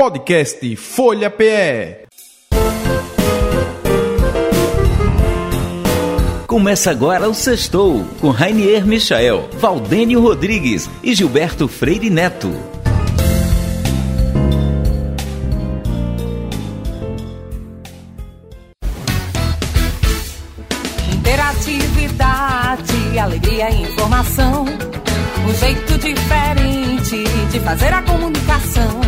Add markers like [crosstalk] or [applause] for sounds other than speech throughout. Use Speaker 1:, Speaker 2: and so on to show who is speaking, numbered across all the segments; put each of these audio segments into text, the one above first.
Speaker 1: Podcast Folha PE.
Speaker 2: Começa agora o Sextou, com Rainier Michael, Valdênio Rodrigues e Gilberto Freire Neto.
Speaker 3: Interatividade, alegria e informação. Um jeito diferente de fazer a comunicação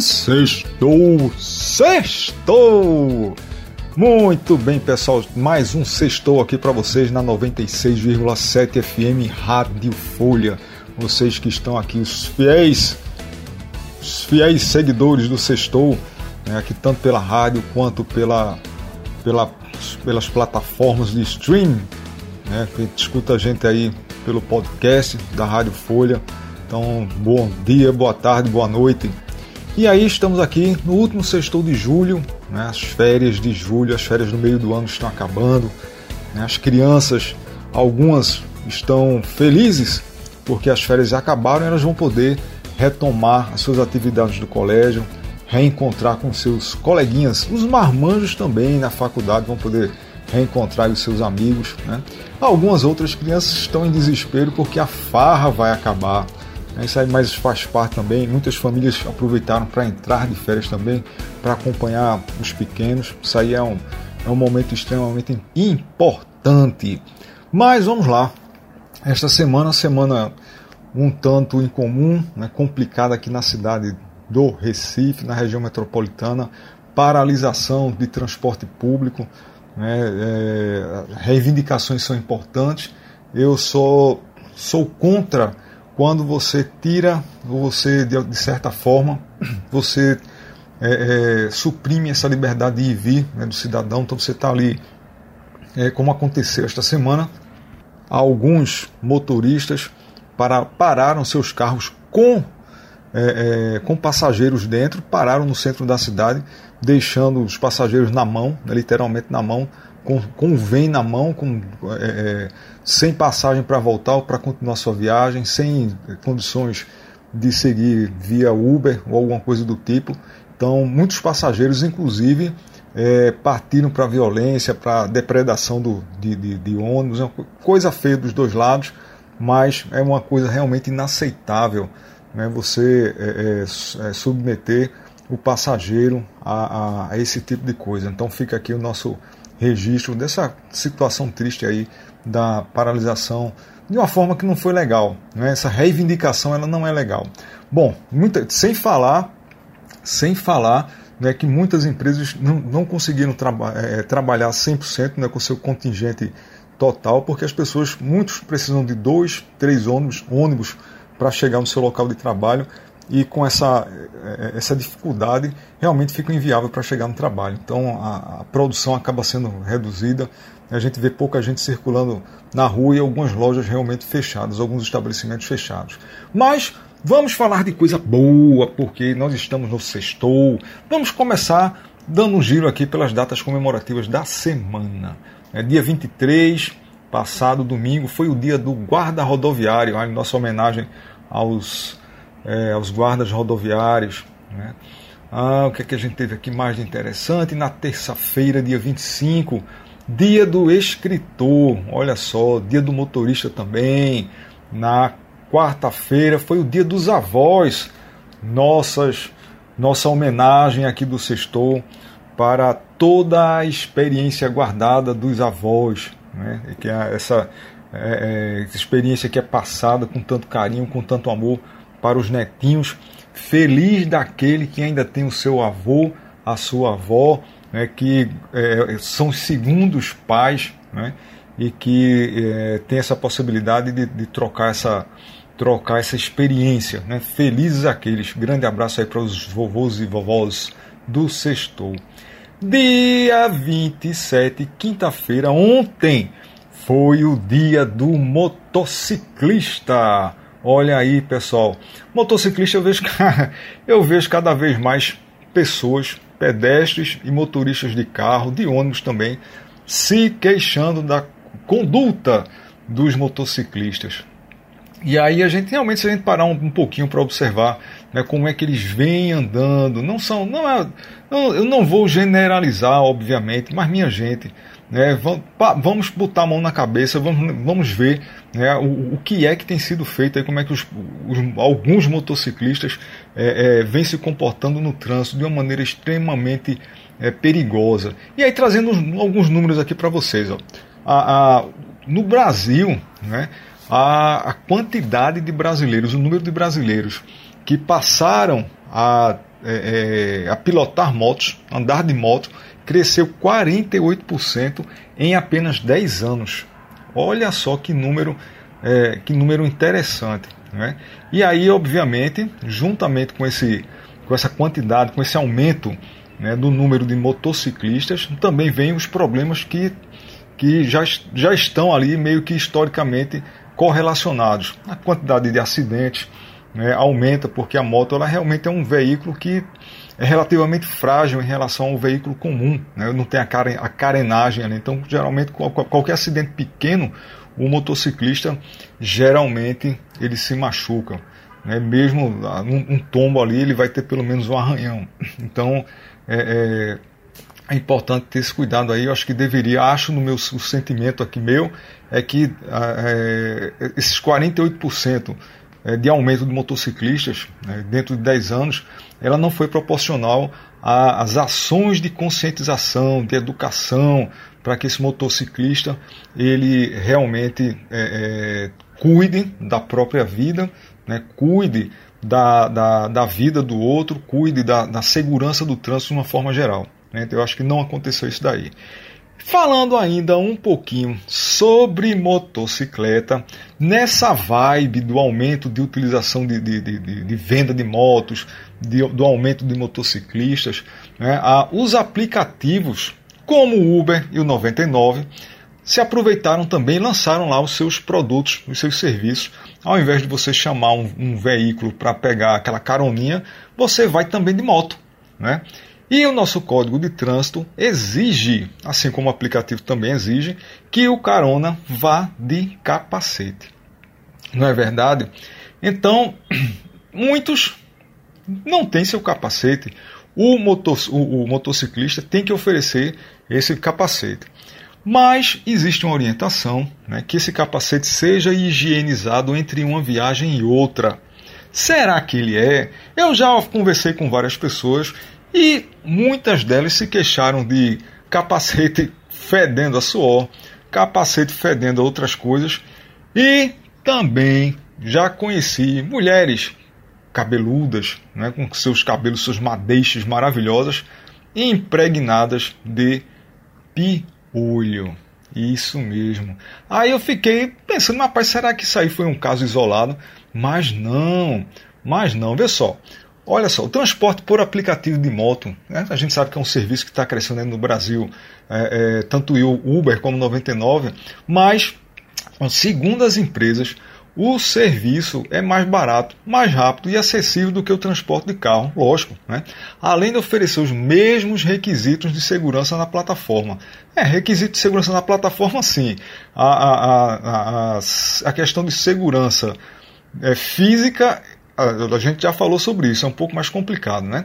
Speaker 4: sextou, sextou! Muito bem, pessoal, mais um sextou aqui para vocês na 96,7 FM Rádio Folha. Vocês que estão aqui, os fiéis, os fiéis seguidores do sextou, né, aqui tanto pela rádio quanto pela, pela, pelas plataformas de streaming, né, que escuta a gente aí pelo podcast da Rádio Folha então, bom dia, boa tarde, boa noite. E aí estamos aqui no último sextou de julho, né? as férias de julho, as férias no meio do ano estão acabando. Né? As crianças, algumas estão felizes porque as férias acabaram e elas vão poder retomar as suas atividades do colégio, reencontrar com seus coleguinhas, os marmanjos também na faculdade vão poder reencontrar os seus amigos. Né? Algumas outras crianças estão em desespero porque a farra vai acabar? Isso aí mais faz parte também. Muitas famílias aproveitaram para entrar de férias também, para acompanhar os pequenos. Isso aí é um, é um momento extremamente importante. Mas vamos lá. Esta semana, semana um tanto incomum, né, complicada aqui na cidade do Recife, na região metropolitana, paralisação de transporte público, né, é, reivindicações são importantes. Eu sou, sou contra quando você tira, ou você, de, certa forma, [clears throat] você é, é, suprime essa liberdade de ir e vir né, do cidadão. Então você está ali, é, como aconteceu esta semana, alguns motoristas para, pararam seus carros com, é, é, com passageiros dentro, pararam no centro da cidade, deixando os passageiros na mão, né, literalmente na mão, com, com vem na mão, com, é, é sem passagem para voltar ou para continuar sua viagem, sem condições de seguir via Uber ou alguma coisa do tipo. Então, muitos passageiros, inclusive, é, partiram para violência, para depredação do, de, de, de ônibus, é uma coisa feia dos dois lados, mas é uma coisa realmente inaceitável né, você é, é, é submeter o passageiro a, a, a esse tipo de coisa. Então, fica aqui o nosso registro dessa situação triste aí da paralisação de uma forma que não foi legal. Né? Essa reivindicação ela não é legal. Bom, muita, sem falar, sem falar né, que muitas empresas não, não conseguiram traba é, trabalhar 100% né, com seu contingente total, porque as pessoas, muitos precisam de dois, três ônibus, ônibus para chegar no seu local de trabalho e com essa, eh, essa dificuldade realmente fica inviável para chegar no trabalho. Então a, a, produção acaba sendo reduzida, a gente vê pouca gente circulando na rua e algumas lojas realmente fechadas, alguns estabelecimentos fechados. Mas vamos falar de coisa boa, porque nós estamos no sextou. Vamos começar dando um giro aqui pelas datas comemorativas da semana. É dia 23, passado domingo, foi o dia do guarda rodoviário, nossa homenagem aos é, aos guardas rodoviários. Né? Ah, o que, é que a gente teve aqui mais de interessante? Na terça-feira, dia 25, dia do escritor, olha só, dia do motorista também. Na quarta-feira foi o dia dos avós, nossas, nossa homenagem aqui do Sextou para toda a experiência guardada dos avós, né? E que é essa é, é, experiência que é passada com tanto carinho, com tanto amor para os netinhos. Feliz daquele que ainda tem o seu avô, a sua avó, né, que é, são os segundos pais, né, e que é, tem essa possibilidade de, de, trocar essa trocar essa experiência. Né? Felizes aqueles. Grande abraço aí para os vovôs e vovós do Sextou. Dia 27, quinta-feira, ontem, foi o dia do motociclista. Olha aí, pessoal. Motociclista eu vejo, [laughs] eu vejo cada vez mais pessoas, pedestres e motoristas de carro, de ônibus também, se queixando da conduta dos motociclistas. E aí a gente realmente, se a gente parar um, um pouquinho para observar né, como é que eles vêm andando, não são, não é, eu não vou generalizar, obviamente, mas minha gente, né, vamos, vamos botar a mão na cabeça, vamos, vamos ver né, o, o que é que tem sido feito, aí, como é que os, os alguns motociclistas é, é, vêm se comportando no trânsito de uma maneira extremamente é, perigosa. E aí trazendo alguns números aqui para vocês, ó. A, a, no Brasil, né, a, a quantidade de brasileiros, o número de brasileiros que passaram a, é, é, a pilotar motos, andar de moto, cresceu 48% em apenas 10 anos. Olha só que número, é, que número interessante. Né? E aí, obviamente, juntamente com, esse, com essa quantidade, com esse aumento né, do número de motociclistas, também vem os problemas que, que já, já estão ali meio que historicamente correlacionados. A quantidade de acidentes né, aumenta porque a moto ela realmente é um veículo que é relativamente frágil em relação ao veículo comum, né, não tem a, caren a carenagem ali. Então, geralmente, qualquer acidente pequeno, o motociclista geralmente ele se machuca. Né, mesmo um, um, tombo ali, ele vai ter pelo menos um arranhão. Então, é, é é importante ter esse cuidado aí. Eu acho que deveria, acho no meu sentimento aqui meu, é que é, esses 48% é, de aumento de motociclistas né, dentro de 10 anos, ela não foi proporcional às ações de conscientização, de educação, para que esse motociclista ele realmente é, é, cuide da própria vida, né, cuide da, da, da, vida do outro, cuide da, da segurança do trânsito de uma forma geral. Né? Então, eu acho que não aconteceu isso daí. Falando ainda um pouquinho sobre motocicleta, nessa vibe do aumento de utilização de, de, de, de venda de motos, do aumento de motociclistas, né, a, os aplicativos como o Uber e o 99 se aproveitaram também e lançaram lá os seus produtos, os seus serviços. Ao invés de você chamar um, um veículo para pegar aquela caroninha, você vai também de moto. Né? E o nosso código de trânsito exige, assim como o aplicativo também exige, que o carona vá de capacete. Não é verdade? Então, [clears throat] muitos não têm seu capacete. O, motor, o, o motociclista tem que oferecer esse capacete. Mas existe uma orientação né, que esse capacete seja higienizado entre uma viagem e outra. Será que ele é? Eu já conversei com várias pessoas e muitas delas se queixaram de capacete fedendo a suor, capacete fedendo a outras coisas e também já conheci mulheres cabeludas, né, com seus cabelos, seus madeixes maravilhosas, impregnadas de piolho. Isso mesmo. Aí eu fiquei pensando, rapaz, será que isso aí foi um caso isolado? Mas não, mas não, vê só. Olha só, o transporte por aplicativo de moto, né? a gente sabe que é um serviço que está crescendo no Brasil, é, é, tanto o Uber como o 99, mas, segundo as empresas, o serviço é mais barato, mais rápido e acessível do que o transporte de carro, lógico, né? além de oferecer os mesmos requisitos de segurança na plataforma. É, requisito de segurança na plataforma, sim. A, a, a, a, questão de segurança é, física a, gente já falou sobre isso, é um pouco mais complicado, né?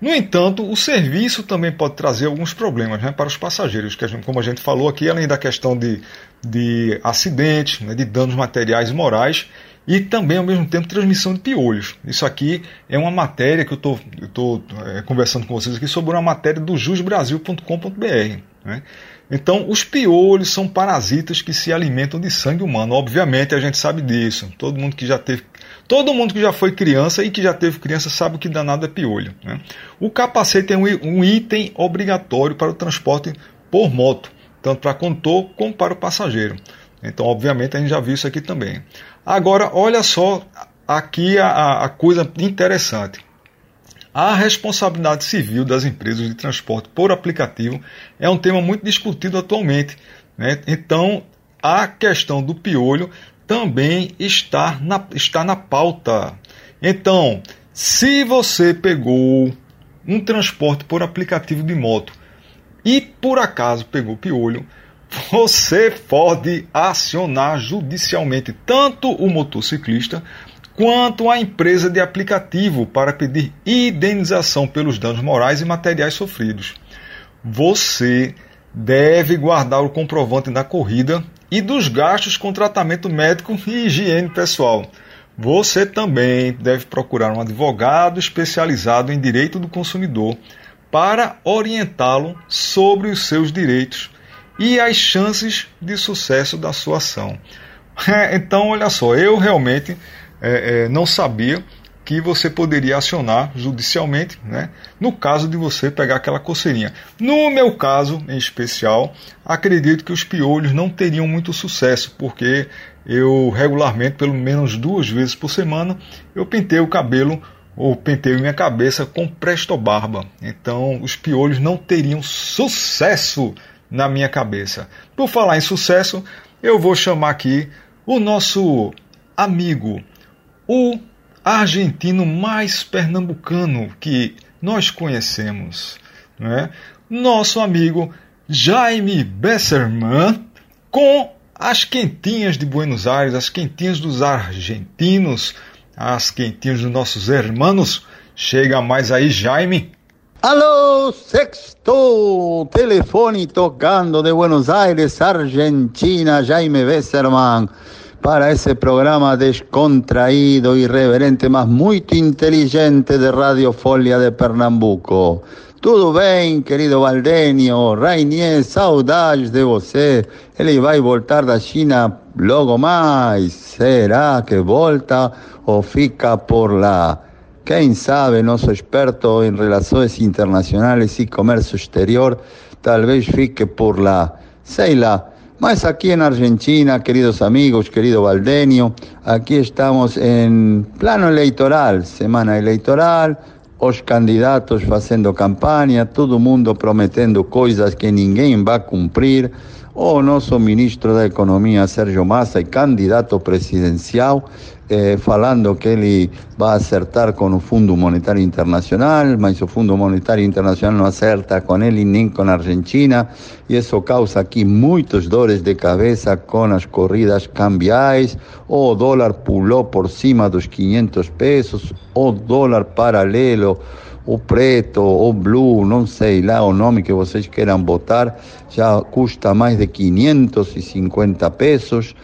Speaker 4: No entanto, o serviço também pode trazer alguns problemas né, para os passageiros, que a gente, como a gente falou aqui, além da questão de, de acidentes, né, de danos materiais e morais, e também, ao mesmo tempo, transmissão de piolhos. Isso aqui é uma matéria que eu estou é, conversando com vocês aqui sobre uma matéria do jusbrasil.com.br. Né? Então, os piolhos são parasitas que se alimentam de sangue humano. Obviamente, a gente sabe disso. Todo mundo que já teve Todo mundo que já foi criança e que já teve criança sabe que danado é piolho. Né? O capacete é um item obrigatório para o transporte por moto, tanto para condutor como para o passageiro. Então, obviamente, a gente já viu isso aqui também. Agora, olha só aqui a, a coisa interessante. A responsabilidade civil das empresas de transporte por aplicativo é um tema muito discutido atualmente. Né? Então, a questão do piolho também está na, está na pauta. Então, se você pegou um transporte por aplicativo de moto e por acaso pegou piolho, você pode acionar judicialmente tanto o motociclista quanto a empresa de aplicativo para pedir indenização pelos danos morais e materiais sofridos. Você deve guardar o comprovante da corrida e dos gastos com tratamento médico e higiene pessoal. Você também deve procurar um advogado especializado em direito do consumidor para orientá-lo sobre os seus direitos e as chances de sucesso da sua ação. [laughs] então, olha só, eu realmente é, é, não sabia que você poderia acionar judicialmente, né, no caso de você pegar aquela coceirinha. No meu caso, em especial, acredito que os piolhos não teriam muito sucesso, porque eu regularmente, pelo menos duas vezes por semana, eu pentei o cabelo ou pentei minha cabeça com presto barba. Então, os piolhos não teriam sucesso na minha cabeça. Por falar em sucesso, eu vou chamar aqui o nosso amigo, o argentino mais pernambucano que nós conhecemos, né? nosso amigo Jaime Besserman, com as quentinhas de Buenos Aires, as quentinhas dos argentinos, as quentinhas dos nossos hermanos. Chega mais aí, Jaime.
Speaker 5: Alô, sexto telefone tocando de Buenos Aires, Argentina, Jaime Besserman. Para ese programa descontraído, irreverente, más muy inteligente de Radio Folia de Pernambuco. Tudo bem, querido Valdenio, Rainier, saudades de você. Ele vai voltar da China logo mais. Será que volta ou fica por lá? Quem sabe, nosso experto em relações internacionais e comércio exterior, talvez fique por lá. Sei lá. Más aquí en Argentina, queridos amigos, querido Valdenio, aquí estamos en plano electoral, semana electoral, los candidatos haciendo campaña, todo mundo prometiendo cosas que ninguém va a cumplir, o nuestro ministro de Economía, Sergio Massa, y candidato presidencial, eh, falando que ele vai acertar com o Fundo Monetário Internacional, mas o Fundo Monetário Internacional não acerta com ele nem com a Argentina, e isso causa aqui muitos dores de cabeça com as corridas cambiais, o dólar pulou por cima dos 500 pesos, o dólar paralelo o preto, o blue, não sei lá o nome que vocês queiram botar, já custa mais de 550 pesos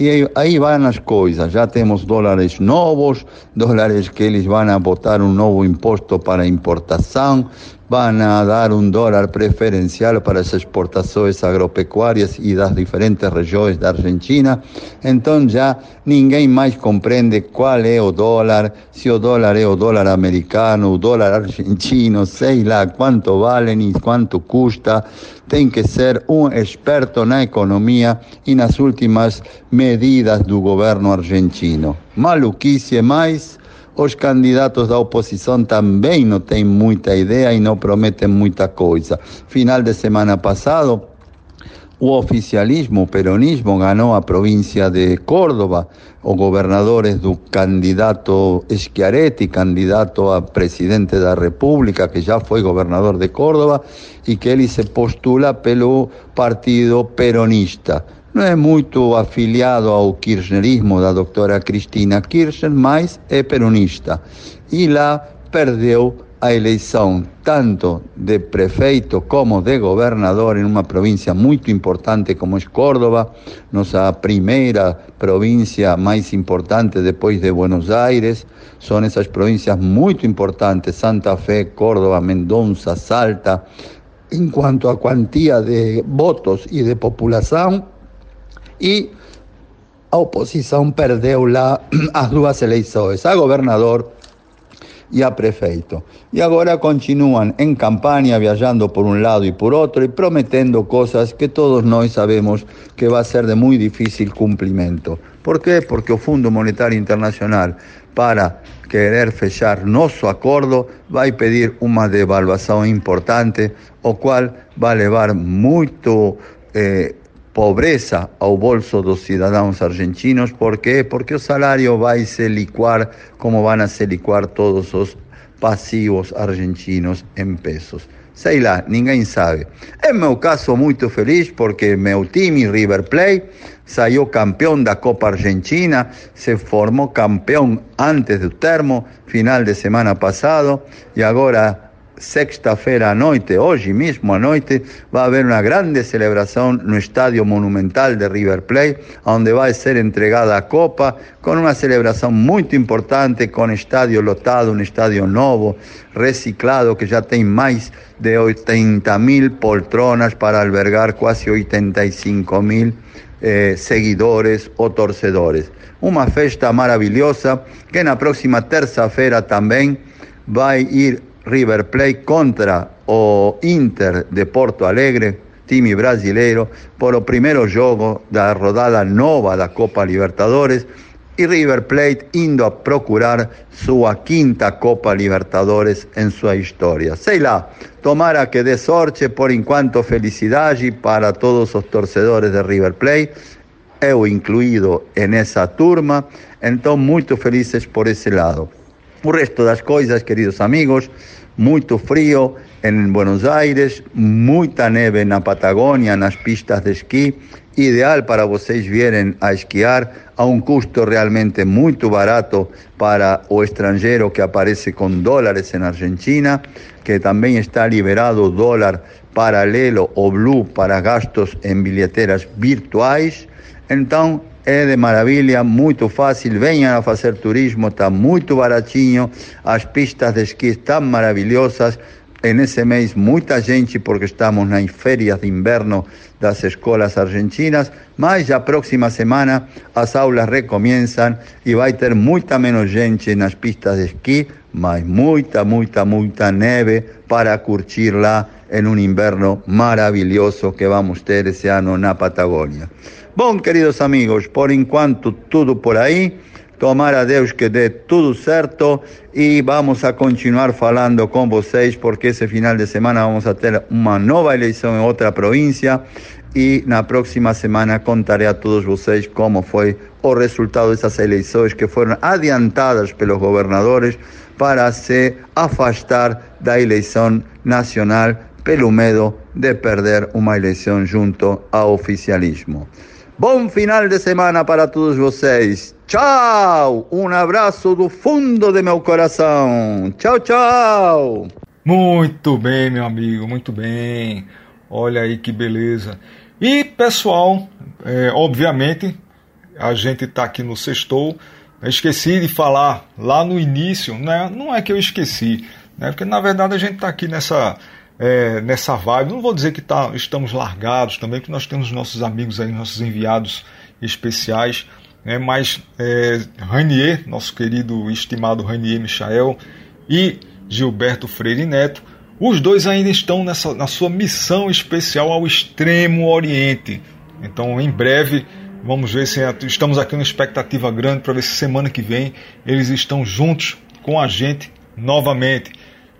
Speaker 5: e aí vão as coisas. Já temos dólares novos, dólares que eles vão botar um novo imposto para importação, a dar un dólar preferencial para las exportaciones agropecuarias y las diferentes regiones de Argentina. Entonces ya ninguém más comprende cuál es el dólar, si el dólar es el dólar americano, o dólar argentino, sei lá cuánto vale ni cuánto custa. Tem que ser un experto economía y en las últimas medidas del gobierno argentino. Maluquice más os candidatos da oposição também não têm muita ideia e não prometem muita coisa. Final de semana passado, o oficialismo, o peronismo, ganhou a província de Córdoba. Os governadores do candidato Schiaretti, candidato a presidente da República, que já foi governador de Córdoba, e que ele se postula pelo partido peronista. Não é muito afiliado ao kirchnerismo da doutora Cristina Kirchner, mas é peronista. E lá perdeu a eleição tanto de prefeito como de governador em uma província muito importante como é Córdoba, nossa primeira província mais importante depois de Buenos Aires. São essas províncias muito importantes, Santa Fe, Córdoba, Mendonça, Salta, em quanto a quantia de votos e de população e a oposição perdeu lá [clears throat] as duas eleições, a governador e a prefeito. E agora continuam em campanha, viajando por um lado e por outro, e prometendo coisas que todos nós sabemos que vai ser de muito difícil cumprimento. Por quê? Porque o Fundo Monetário Internacional para querer fechar nosso acordo, vai pedir uma devaluação importante, o qual vai levar muito eh, pobreza ao bolso dos cidadãos argentinos. Por quê? Porque o salário vai se liquar como vão se liquar todos os passivos argentinos em pesos. Sei lá, ninguém sabe. Em meu caso, muito feliz porque meu time, River Plate, saiu campeão da Copa Argentina, se formou campeão antes do termo, final de semana passado, e agora sexta-feira à noite, hoje mesmo à noite, vai haver uma grande celebração no estádio monumental de River Plate, onde vai ser entregada a Copa, com uma celebração muito importante, com estádio lotado, um estádio novo, reciclado, que já tem mais de 80 mil poltronas para albergar quase 85 mil eh, seguidores ou torcedores. Uma festa maravilhosa que na próxima terça-feira também vai ir River Plate contra o Inter de Porto Alegre, time brasileiro, por o primeiro jogo da rodada nova da Copa Libertadores e River Plate indo a procurar sua quinta Copa Libertadores em sua história. Sei lá, tomara que dê sorte, por enquanto felicidade para todos os torcedores de River Plate, eu incluído nessa turma, então muito felizes por esse lado. O resto das coisas, queridos amigos, muito frio em Buenos Aires, muita neve na Patagônia, nas pistas de esqui, ideal para vocês virem a esquiar a um custo realmente muito barato para o estrangeiro que aparece com dólares em Argentina, que também está liberado o dólar paralelo ou blue para gastos em bilheteiras virtuais. Então, é de maravilha, muito fácil. Venham a fazer turismo, está muito baratinho. As pistas de esqui estão maravilhosas. Nesse mês, muita gente, porque estamos nas férias de inverno das escolas argentinas. Mas a próxima semana as aulas recomeçam e vai ter muita menos gente nas pistas de esqui, mas muita, muita, muita neve para curtir lá em um inverno maravilhoso que vamos ter esse ano na Patagônia. Bom, queridos amigos, por enquanto tudo por aí. Tomara a Deus que dê tudo certo e vamos a continuar falando com vocês porque esse final de semana vamos a ter uma nova eleição em outra província e na próxima semana contarei a todos vocês como foi o resultado dessas eleições que foram adiantadas pelos governadores para se afastar da eleição nacional pelo medo de perder uma eleição junto ao oficialismo. Bom final de semana para todos vocês. Tchau! Um abraço do fundo de meu coração. Tchau, tchau!
Speaker 4: Muito bem, meu amigo, muito bem. Olha aí que beleza. E pessoal, é, obviamente, a gente está aqui no Sextou. Esqueci de falar lá no início, né? não é que eu esqueci, né? porque na verdade a gente está aqui nessa é, nessa vibe. Não vou dizer que tá, estamos largados também, porque nós temos nossos amigos aí, nossos enviados especiais. Né, mas é, Ranier, nosso querido e estimado Ranier Michael e Gilberto Freire Neto, os dois ainda estão nessa, na sua missão especial ao Extremo Oriente. Então, em breve, vamos ver se estamos aqui numa expectativa grande para ver se semana que vem eles estão juntos com a gente novamente.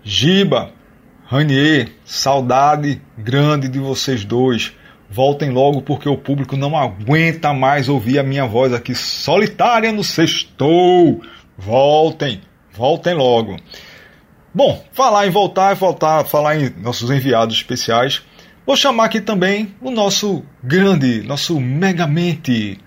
Speaker 4: Giba, Ranier, saudade grande de vocês dois. Voltem logo porque o público não aguenta mais ouvir a minha voz aqui solitária no sextou. Voltem, voltem logo. Bom, falar em voltar, voltar, falar em nossos enviados especiais. Vou chamar aqui também o nosso grande, nosso megamente,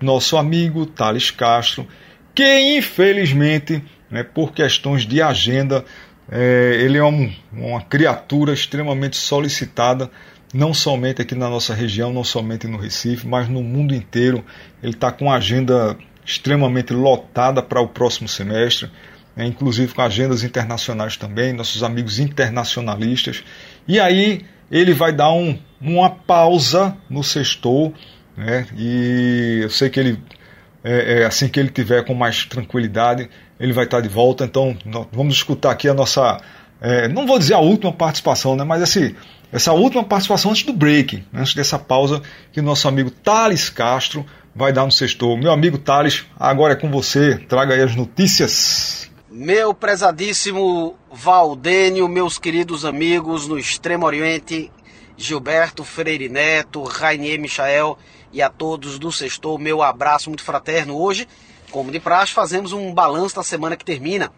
Speaker 4: nosso amigo Thales Castro, que infelizmente, né, por questões de agenda, é, ele é um, uma criatura extremamente solicitada, não somente aqui na nossa região, não somente no Recife, mas no mundo inteiro. Ele está com uma agenda extremamente lotada para o próximo semestre, né, inclusive com agendas internacionais também, nossos amigos internacionalistas. E aí ele vai dar um, uma pausa no sextou, né, e eu sei que ele, é, é, assim que ele tiver com mais tranquilidade, ele vai estar de volta. Então, vamos escutar aqui a nossa. É, não vou dizer a última participação, né, mas esse, essa última participação antes do break, antes dessa pausa, que o nosso amigo Thales Castro vai dar no sextou. Meu amigo Thales, agora é com você, traga aí as notícias.
Speaker 6: Meu prezadíssimo Valdênio, meus queridos amigos no Extremo Oriente, Gilberto Freire Neto, Rainier Michael e a todos do Sextou, meu abraço muito fraterno. Hoje, como de praxe, fazemos um balanço da semana que termina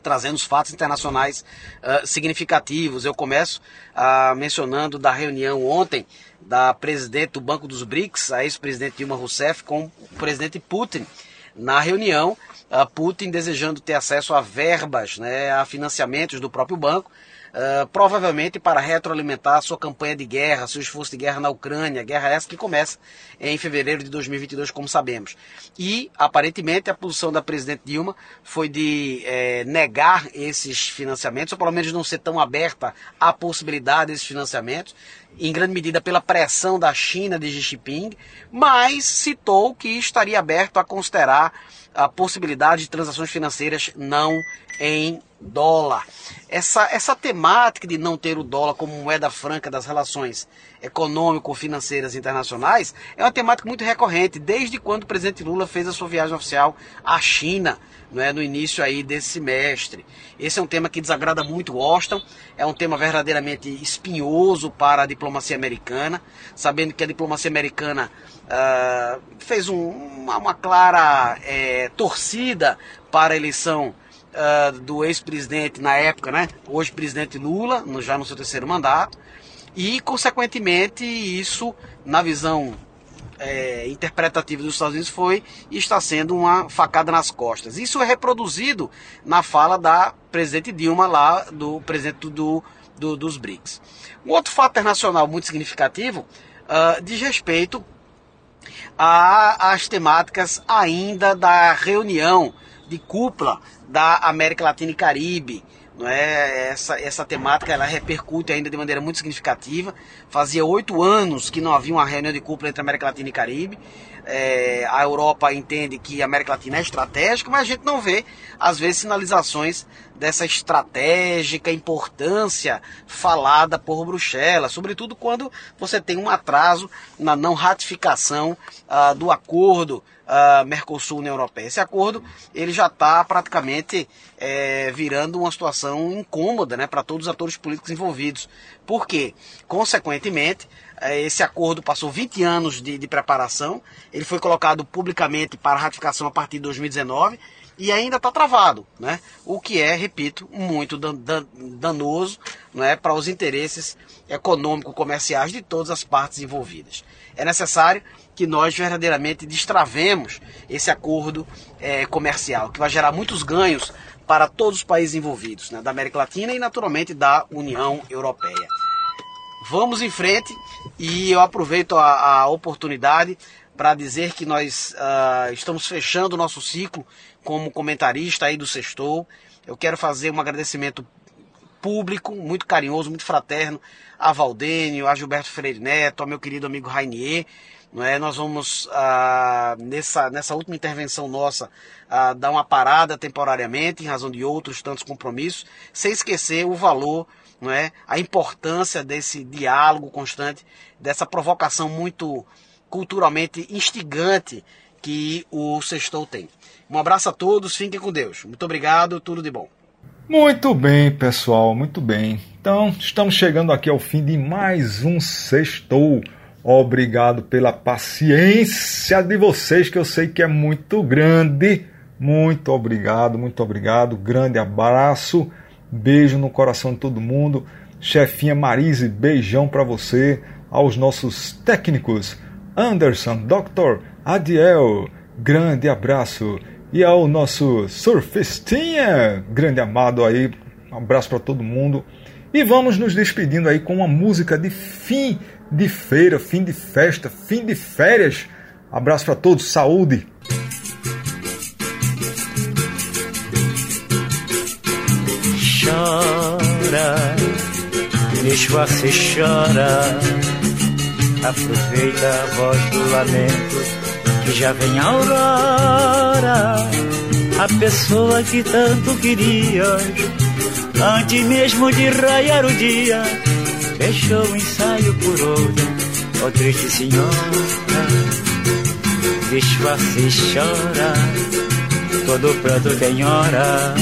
Speaker 6: trazendo os fatos internacionais uh, significativos. Eu começo uh, mencionando da reunião ontem da presidente do Banco dos BRICS, a ex-presidente Dilma Rousseff, com o presidente Putin. Na reunião, uh, Putin desejando ter acesso a verbas, né, a financiamentos do próprio banco, Uh, provavelmente para retroalimentar sua campanha de guerra, seu esforço de guerra na Ucrânia, guerra essa que começa em fevereiro de 2022, como sabemos. E, aparentemente, a posição da presidente Dilma foi de é, negar esses financiamentos, ou pelo menos não ser tão aberta à possibilidade desses financiamentos, em grande medida pela pressão da China de Xi Jinping, mas citou que estaria aberto a considerar a possibilidade de transações financeiras não em dólar. Essa, essa temática de não ter o dólar como moeda franca das relações econômico-financeiras internacionais é uma temática muito recorrente, desde quando o presidente Lula fez a sua viagem oficial à China, não é, no início aí desse semestre. Esse é um tema que desagrada muito Washington, é um tema verdadeiramente espinhoso para a diplomacia americana, sabendo que a diplomacia americana uh, fez um, uma, uma, clara é, torcida para a eleição uh, do ex-presidente na época, né? Hoje presidente Lula, no, já no seu terceiro mandato, e consequentemente isso, na visão é, interpretativa dos Estados Unidos, foi e está sendo uma facada nas costas. Isso é reproduzido na fala da presidente Dilma lá, do presidente do, do dos BRICS. Um outro fato internacional muito significativo uh, diz respeito às temáticas ainda da reunião de cúpula da América Latina e Caribe. Não é? essa, essa temática ela repercute ainda de maneira muito significativa. Fazia oito anos que não havia uma reunião de cúpula entre América Latina e Caribe. É, a Europa entende que a América Latina é estratégica, mas a gente não vê, às vezes, sinalizações dessa estratégica importância falada por Bruxelas, sobretudo quando você tem um atraso na não ratificação uh, do acordo uh, Mercosul-União Europeia. Esse acordo ele já está praticamente é, virando uma situação incômoda né, para todos os atores políticos envolvidos. Por quê? Consequentemente, é, esse acordo passou 20 anos de, de preparação, ele foi colocado publicamente para ratificação a partir de 2019 e ainda está travado, né? O que é, repito, muito dan dan danoso né, para os interesses econômico-comerciais de todas as partes envolvidas. É necessário que nós verdadeiramente destravemos esse acordo é, comercial, que vai gerar muitos ganhos para todos os países envolvidos, né, da América Latina e naturalmente da União Europeia. Vamos em frente e eu aproveito a, a oportunidade para dizer que nós uh, estamos fechando o nosso ciclo como comentarista aí do Sextou. Eu quero fazer um agradecimento público, muito carinhoso, muito fraterno a Valdênio, a Gilberto Freire Neto, ao meu querido amigo Rainier, não é? Nós vamos, ah, nessa, nessa última intervenção nossa, ah, dar uma parada temporariamente, em razão de outros tantos compromissos, sem esquecer o valor, não é? a importância desse diálogo constante, dessa provocação muito culturalmente instigante que o Sextou tem. Um abraço a todos, fiquem com Deus. Muito obrigado, tudo de bom.
Speaker 4: Muito bem, pessoal, muito bem. Então, estamos chegando aqui ao fim de mais um Sextou. Obrigado pela paciência de vocês, que eu sei que é muito grande. Muito obrigado, muito obrigado. Grande abraço. Beijo no coração de todo mundo. Chefinha Marise, beijão para você. Aos nossos técnicos, Anderson, Dr. Adiel, grande abraço. E ao nosso surfistinha, grande amado aí, um abraço para todo mundo. E vamos nos despedindo aí com uma música de fim de feira, fim de festa, fim de férias. Abraço para todos, saúde.
Speaker 7: Chora, deixa se chora. Aproveita a voz do lamento que já vem a aurora. A pessoa que tanto querias, antes mesmo de raiar o dia Deixou o ensaio por outra, ó oh, triste senhora. Disfarce e chora, todo pranto tem hora.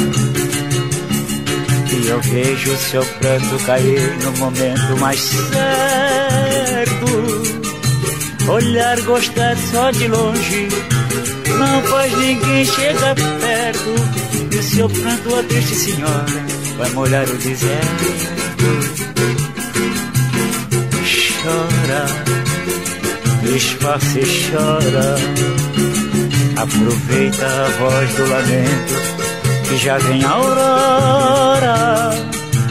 Speaker 7: E eu vejo seu pranto cair no momento mais certo. Olhar gostar só de longe, não faz ninguém chegar perto. E seu pranto, a triste senhora, vai molhar o deserto. Chora, e chora. Aproveita a voz do lamento que já vem a aurora,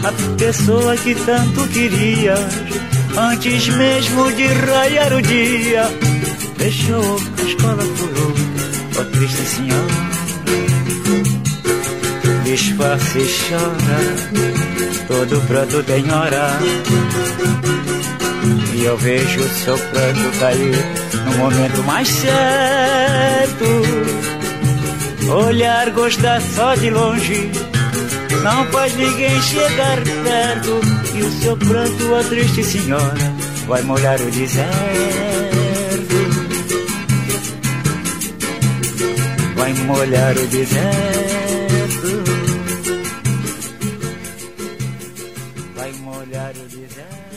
Speaker 7: a pessoa que tanto querias, antes mesmo de raiar o dia, deixou a escola por outra, ó triste senhora. Disfarce e chora, todo pranto tem hora. E eu vejo o seu pranto cair no momento mais certo Olhar, gostar só de longe, não faz ninguém chegar perto. E o seu pranto, a triste senhora, vai molhar o deserto. Vai molhar o deserto. Vai molhar o deserto.